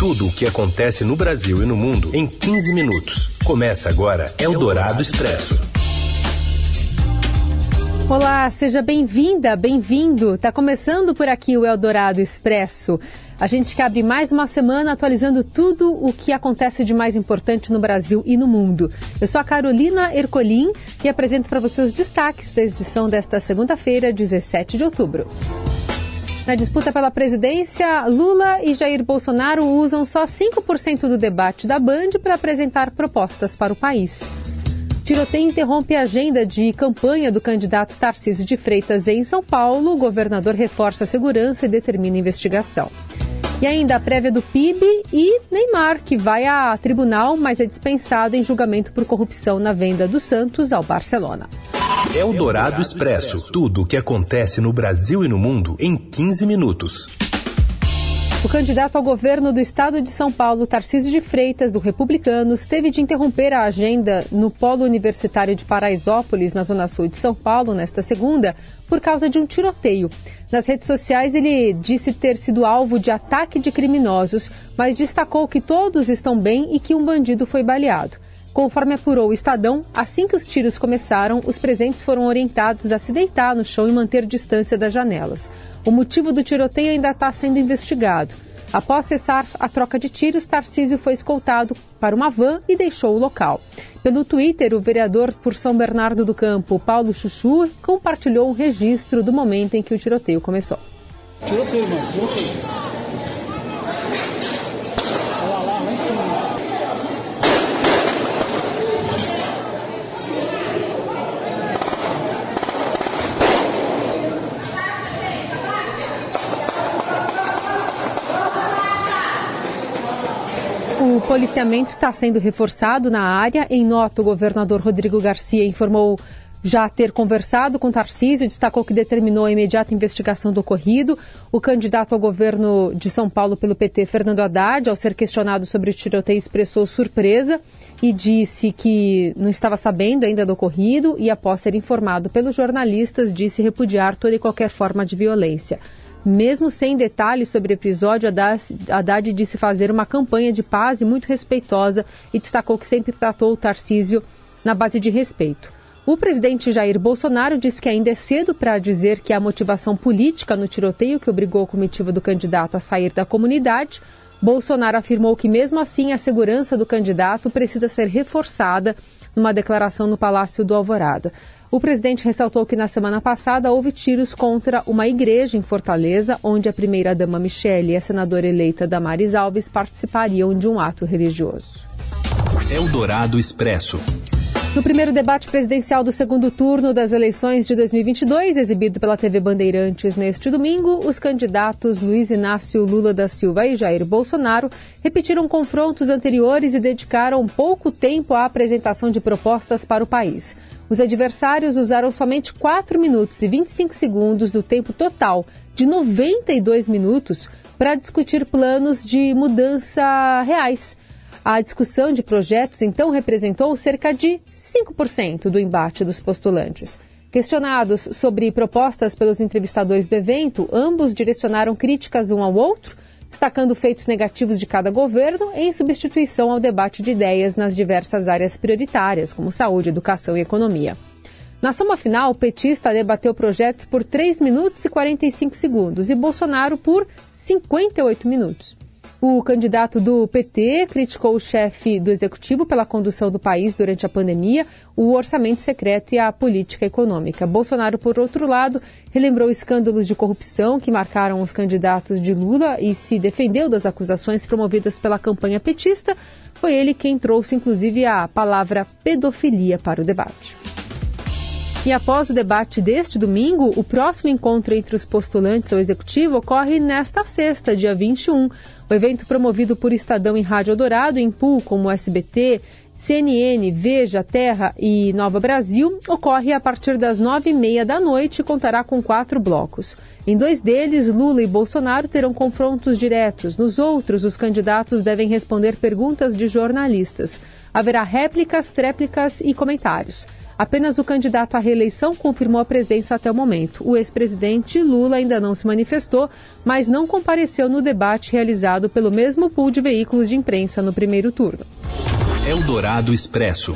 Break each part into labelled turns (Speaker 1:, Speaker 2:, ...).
Speaker 1: Tudo o que acontece no Brasil e no mundo em 15 minutos. Começa agora Eldorado Expresso.
Speaker 2: Olá, seja bem-vinda, bem-vindo. Tá começando por aqui o Eldorado Expresso. A gente que abre mais uma semana atualizando tudo o que acontece de mais importante no Brasil e no mundo. Eu sou a Carolina Ercolim e apresento para você os destaques da edição desta segunda-feira, 17 de outubro. Na disputa pela presidência, Lula e Jair Bolsonaro usam só 5% do debate da Band para apresentar propostas para o país. Tiroteio interrompe a agenda de campanha do candidato Tarcísio de Freitas em São Paulo. O governador reforça a segurança e determina investigação. E ainda a prévia do PIB e Neymar, que vai a tribunal, mas é dispensado em julgamento por corrupção na venda do Santos ao Barcelona.
Speaker 1: É o Dourado Expresso. Tudo o que acontece no Brasil e no mundo em 15 minutos.
Speaker 2: O candidato ao governo do estado de São Paulo, Tarcísio de Freitas, do Republicanos, teve de interromper a agenda no Polo Universitário de Paraisópolis, na Zona Sul de São Paulo, nesta segunda, por causa de um tiroteio. Nas redes sociais, ele disse ter sido alvo de ataque de criminosos, mas destacou que todos estão bem e que um bandido foi baleado. Conforme apurou o Estadão, assim que os tiros começaram, os presentes foram orientados a se deitar no chão e manter distância das janelas. O motivo do tiroteio ainda está sendo investigado. Após cessar a troca de tiros, Tarcísio foi escoltado para uma van e deixou o local. Pelo Twitter, o vereador por São Bernardo do Campo, Paulo Chuchu, compartilhou um registro do momento em que o tiroteio começou. Tiroteio, mano, tiroteio. Policiamento está sendo reforçado na área. Em nota, o governador Rodrigo Garcia informou já ter conversado com Tarcísio, destacou que determinou a imediata investigação do ocorrido. O candidato ao governo de São Paulo pelo PT, Fernando Haddad, ao ser questionado sobre o tiroteio, expressou surpresa e disse que não estava sabendo ainda do ocorrido e, após ser informado pelos jornalistas, disse repudiar toda e qualquer forma de violência. Mesmo sem detalhes sobre o episódio, Haddad disse fazer uma campanha de paz e muito respeitosa e destacou que sempre tratou o Tarcísio na base de respeito. O presidente Jair Bolsonaro disse que ainda é cedo para dizer que há motivação política no tiroteio que obrigou a comitiva do candidato a sair da comunidade. Bolsonaro afirmou que, mesmo assim, a segurança do candidato precisa ser reforçada numa declaração no Palácio do Alvorada. O presidente ressaltou que na semana passada houve tiros contra uma igreja em Fortaleza, onde a primeira-dama Michele e a senadora eleita Damares Alves participariam de um ato religioso.
Speaker 1: Eldorado Expresso.
Speaker 2: No primeiro debate presidencial do segundo turno das eleições de 2022, exibido pela TV Bandeirantes neste domingo, os candidatos Luiz Inácio Lula da Silva e Jair Bolsonaro repetiram confrontos anteriores e dedicaram pouco tempo à apresentação de propostas para o país. Os adversários usaram somente 4 minutos e 25 segundos do tempo total de 92 minutos para discutir planos de mudança reais. A discussão de projetos então representou cerca de 5% do embate dos postulantes. Questionados sobre propostas pelos entrevistadores do evento, ambos direcionaram críticas um ao outro destacando feitos negativos de cada governo em substituição ao debate de ideias nas diversas áreas prioritárias, como saúde, educação e economia. Na soma final, o petista debateu projetos por 3 minutos e 45 segundos e Bolsonaro por 58 minutos. O candidato do PT criticou o chefe do executivo pela condução do país durante a pandemia, o orçamento secreto e a política econômica. Bolsonaro, por outro lado, relembrou escândalos de corrupção que marcaram os candidatos de Lula e se defendeu das acusações promovidas pela campanha petista. Foi ele quem trouxe, inclusive, a palavra pedofilia para o debate. E após o debate deste domingo, o próximo encontro entre os postulantes ao executivo ocorre nesta sexta, dia 21. O evento promovido por Estadão em Rádio Dourado, em pool como SBT, CNN, Veja, Terra e Nova Brasil, ocorre a partir das nove e meia da noite e contará com quatro blocos. Em dois deles, Lula e Bolsonaro terão confrontos diretos. Nos outros, os candidatos devem responder perguntas de jornalistas. Haverá réplicas, tréplicas e comentários. Apenas o candidato à reeleição confirmou a presença até o momento. O ex-presidente Lula ainda não se manifestou, mas não compareceu no debate realizado pelo mesmo pool de veículos de imprensa no primeiro turno.
Speaker 1: Eldorado Expresso.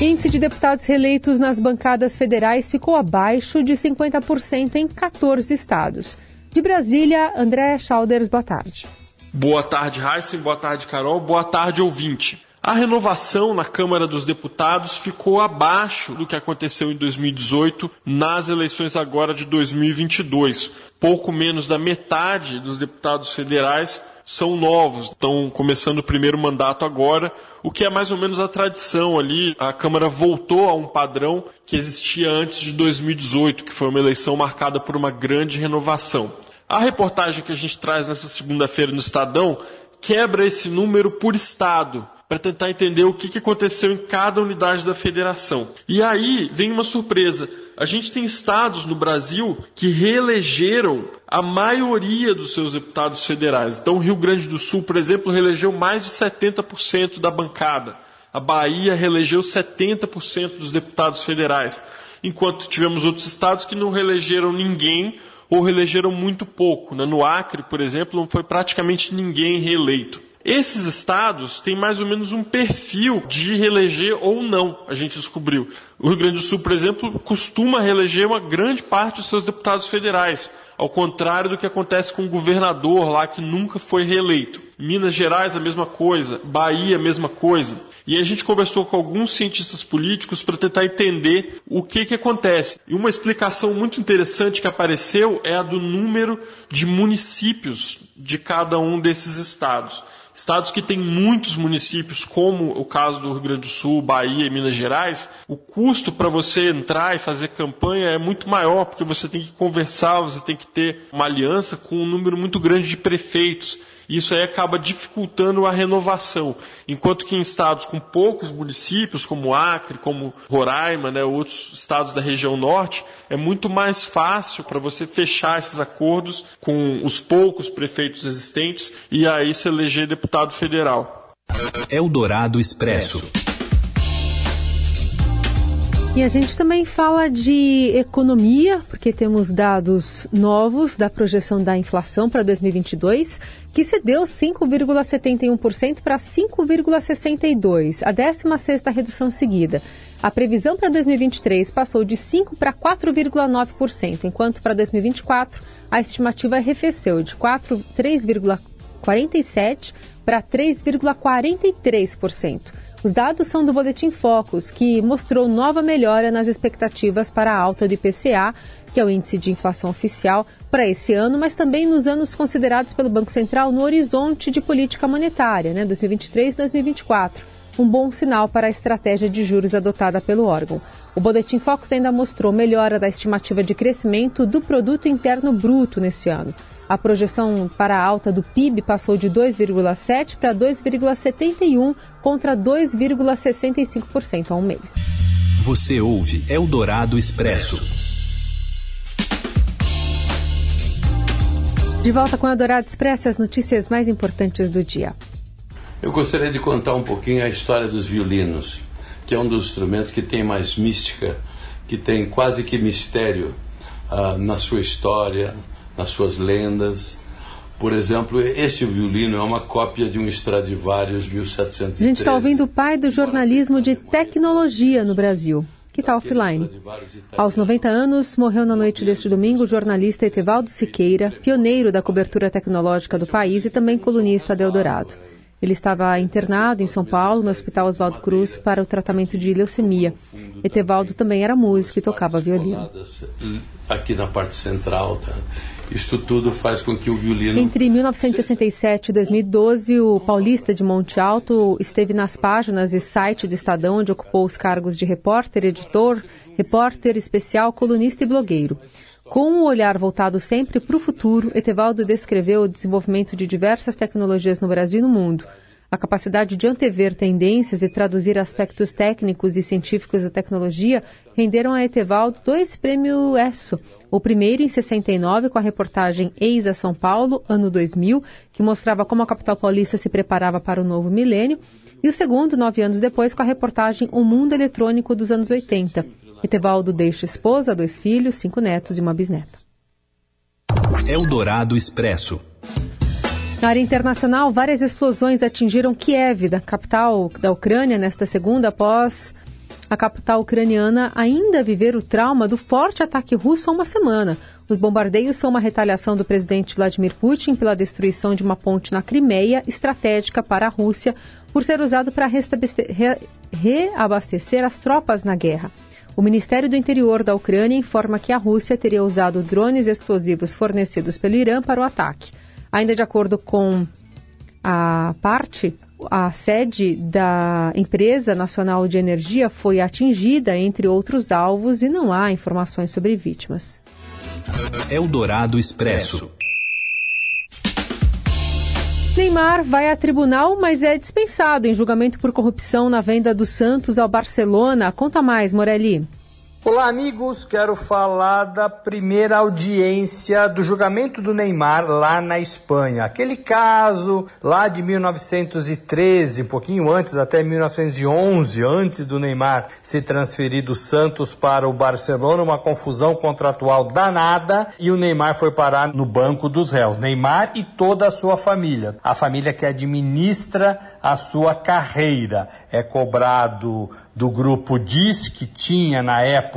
Speaker 2: Índice de deputados reeleitos nas bancadas federais ficou abaixo de 50% em 14 estados. De Brasília, André Schauders, boa tarde.
Speaker 3: Boa tarde, Heisen. Boa tarde, Carol. Boa tarde, ouvinte. A renovação na Câmara dos Deputados ficou abaixo do que aconteceu em 2018 nas eleições agora de 2022. Pouco menos da metade dos deputados federais são novos, estão começando o primeiro mandato agora, o que é mais ou menos a tradição ali. A Câmara voltou a um padrão que existia antes de 2018, que foi uma eleição marcada por uma grande renovação. A reportagem que a gente traz nessa segunda-feira no Estadão quebra esse número por estado para tentar entender o que, aconteceu em cada unidade da federação. E aí vem uma surpresa. A gente tem estados no Brasil que reelegeram a maioria dos seus deputados federais. Então, o Rio Grande do Sul, por exemplo, reelegeu mais de 70% da bancada. A Bahia reelegeu 70% dos deputados federais. Enquanto tivemos outros estados que não reelegeram ninguém ou reelegeram muito pouco. Né? No Acre, por exemplo, não foi praticamente ninguém reeleito. Esses estados têm mais ou menos um perfil de reeleger ou não, a gente descobriu. O Rio Grande do Sul, por exemplo, costuma reeleger uma grande parte dos seus deputados federais, ao contrário do que acontece com o governador lá que nunca foi reeleito. Minas Gerais, a mesma coisa. Bahia, a mesma coisa. E a gente conversou com alguns cientistas políticos para tentar entender o que, que acontece. E uma explicação muito interessante que apareceu é a do número de municípios de cada um desses estados. Estados que têm muitos municípios, como o caso do Rio Grande do Sul, Bahia e Minas Gerais, o custo para você entrar e fazer campanha é muito maior, porque você tem que conversar, você tem que ter uma aliança com um número muito grande de prefeitos. Isso aí acaba dificultando a renovação. Enquanto que em estados com poucos municípios, como Acre, como Roraima, né, outros estados da região norte, é muito mais fácil para você fechar esses acordos com os poucos prefeitos existentes e aí se eleger deputado federal.
Speaker 1: Eldorado Expresso.
Speaker 2: E a gente também fala de economia, porque temos dados novos da projeção da inflação para 2022, que cedeu 5,71% para 5,62%, a 16ª redução seguida. A previsão para 2023 passou de 5% para 4,9%, enquanto para 2024 a estimativa arrefeceu de 3,47% para 3,43%. Os dados são do Boletim Focus, que mostrou nova melhora nas expectativas para a alta do IPCA, que é o índice de inflação oficial, para esse ano, mas também nos anos considerados pelo Banco Central no horizonte de política monetária, né, 2023 e 2024. Um bom sinal para a estratégia de juros adotada pelo órgão. O Boletim Focus ainda mostrou melhora da estimativa de crescimento do produto interno bruto nesse ano. A projeção para a alta do PIB passou de 2,7% para 2,71% contra 2,65% há um mês.
Speaker 1: Você ouve Eldorado Expresso.
Speaker 2: De volta com Eldorado Expresso, as notícias mais importantes do dia.
Speaker 4: Eu gostaria de contar um pouquinho a história dos violinos, que é um dos instrumentos que tem mais mística, que tem quase que mistério uh, na sua história, nas suas lendas. Por exemplo, este violino é uma cópia de um Stradivarius 1713.
Speaker 2: A gente está ouvindo o pai do jornalismo de tecnologia no Brasil, que está offline. Aos 90 anos, morreu na noite deste domingo o jornalista Etevaldo Siqueira, pioneiro da cobertura tecnológica do país e também colunista de Eldorado. Ele estava internado em São Paulo, no Hospital Oswaldo Cruz, para o tratamento de leucemia. Etevaldo também era músico e tocava violino.
Speaker 4: Aqui na parte central, tá? Isto tudo faz com que o violino.
Speaker 2: Entre 1967 e 2012, o paulista de Monte Alto esteve nas páginas e site do Estadão, onde ocupou os cargos de repórter, editor, repórter especial, colunista e blogueiro. Com um olhar voltado sempre para o futuro, Etevaldo descreveu o desenvolvimento de diversas tecnologias no Brasil e no mundo. A capacidade de antever tendências e traduzir aspectos técnicos e científicos da tecnologia renderam a Etevaldo dois prêmios ESSO. O primeiro em 69 com a reportagem Eis a São Paulo, ano 2000, que mostrava como a capital paulista se preparava para o novo milênio, e o segundo, nove anos depois, com a reportagem O Mundo Eletrônico dos anos 80. Etevaldo deixa esposa, dois filhos, cinco netos e uma bisneta.
Speaker 1: Eldorado Expresso.
Speaker 2: Na área internacional, várias explosões atingiram Kiev, da capital da Ucrânia, nesta segunda, após a capital ucraniana ainda viver o trauma do forte ataque russo há uma semana. Os bombardeios são uma retaliação do presidente Vladimir Putin pela destruição de uma ponte na Crimeia, estratégica para a Rússia, por ser usado para re reabastecer as tropas na guerra. O Ministério do Interior da Ucrânia informa que a Rússia teria usado drones explosivos fornecidos pelo Irã para o ataque. Ainda de acordo com a parte, a sede da empresa nacional de energia foi atingida, entre outros alvos, e não há informações sobre vítimas.
Speaker 1: Eldorado Expresso.
Speaker 2: Neymar vai a tribunal, mas é dispensado em julgamento por corrupção na venda do Santos ao Barcelona. Conta mais, Morelli.
Speaker 5: Olá, amigos. Quero falar da primeira audiência do julgamento do Neymar lá na Espanha. Aquele caso lá de 1913, um pouquinho antes, até 1911, antes do Neymar se transferir do Santos para o Barcelona, uma confusão contratual danada e o Neymar foi parar no banco dos réus. Neymar e toda a sua família. A família que administra a sua carreira. É cobrado do grupo DIS, que tinha na época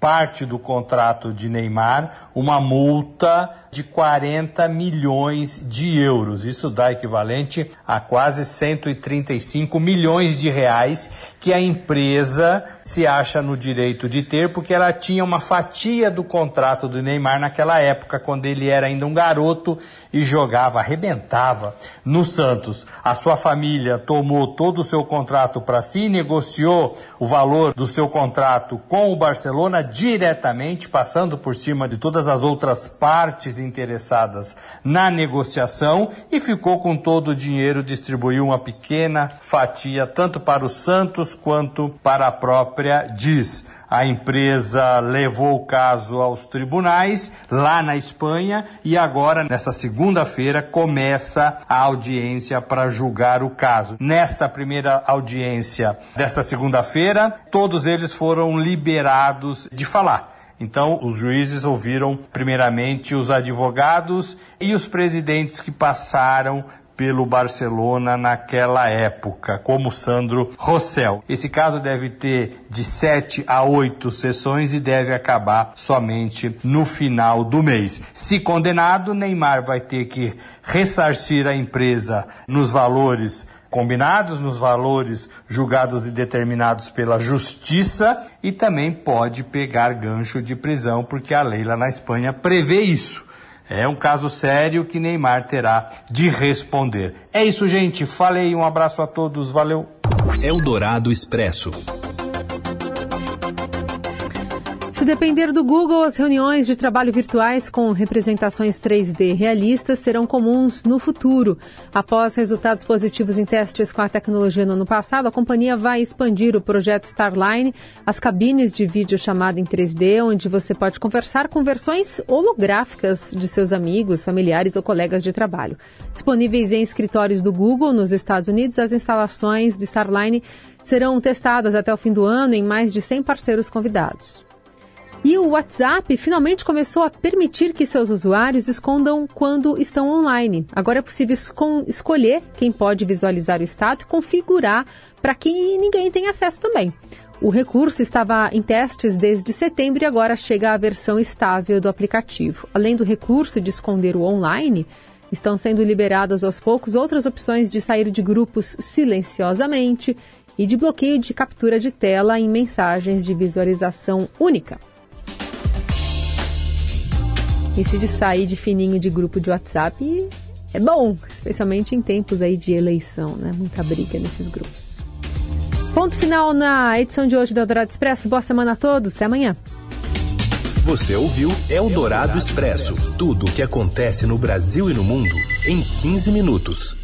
Speaker 5: parte do contrato de Neymar, uma multa de 40 milhões de euros. Isso dá equivalente a quase 135 milhões de reais que a empresa se acha no direito de ter, porque ela tinha uma fatia do contrato do Neymar naquela época, quando ele era ainda um garoto e jogava, arrebentava no Santos. A sua família tomou todo o seu contrato para si, negociou o valor do seu contrato com o Barcelona diretamente, passando por cima de todas as outras partes interessadas na negociação e ficou com todo o dinheiro, distribuiu uma pequena fatia tanto para o Santos quanto para a própria Diz. A empresa levou o caso aos tribunais lá na Espanha e agora, nessa segunda-feira, começa a audiência para julgar o caso. Nesta primeira audiência desta segunda-feira, todos eles foram liberados de falar. Então, os juízes ouviram primeiramente os advogados e os presidentes que passaram pelo Barcelona naquela época, como Sandro Rossell. Esse caso deve ter de sete a oito sessões e deve acabar somente no final do mês. Se condenado, Neymar vai ter que ressarcir a empresa nos valores combinados nos valores julgados e determinados pela justiça e também pode pegar gancho de prisão, porque a lei lá na Espanha prevê isso. É um caso sério que Neymar terá de responder. É isso, gente. Falei, um abraço a todos, valeu.
Speaker 1: Eldorado Expresso.
Speaker 2: Depender do Google, as reuniões de trabalho virtuais com representações 3D realistas serão comuns no futuro. Após resultados positivos em testes com a tecnologia no ano passado, a companhia vai expandir o projeto Starline, as cabines de vídeo chamada em 3D, onde você pode conversar com versões holográficas de seus amigos, familiares ou colegas de trabalho. Disponíveis em escritórios do Google nos Estados Unidos, as instalações de Starline serão testadas até o fim do ano em mais de 100 parceiros convidados. E o WhatsApp finalmente começou a permitir que seus usuários escondam quando estão online. Agora é possível escolher quem pode visualizar o estado e configurar para que ninguém tenha acesso também. O recurso estava em testes desde setembro e agora chega à versão estável do aplicativo. Além do recurso de esconder o online, estão sendo liberadas aos poucos outras opções de sair de grupos silenciosamente e de bloqueio de captura de tela em mensagens de visualização única. Esse de sair de fininho de grupo de WhatsApp é bom, especialmente em tempos aí de eleição, né? Muita briga nesses grupos. Ponto final na edição de hoje do Eldorado Expresso. Boa semana a todos. Até amanhã.
Speaker 1: Você ouviu Eldorado Expresso tudo o que acontece no Brasil e no mundo em 15 minutos.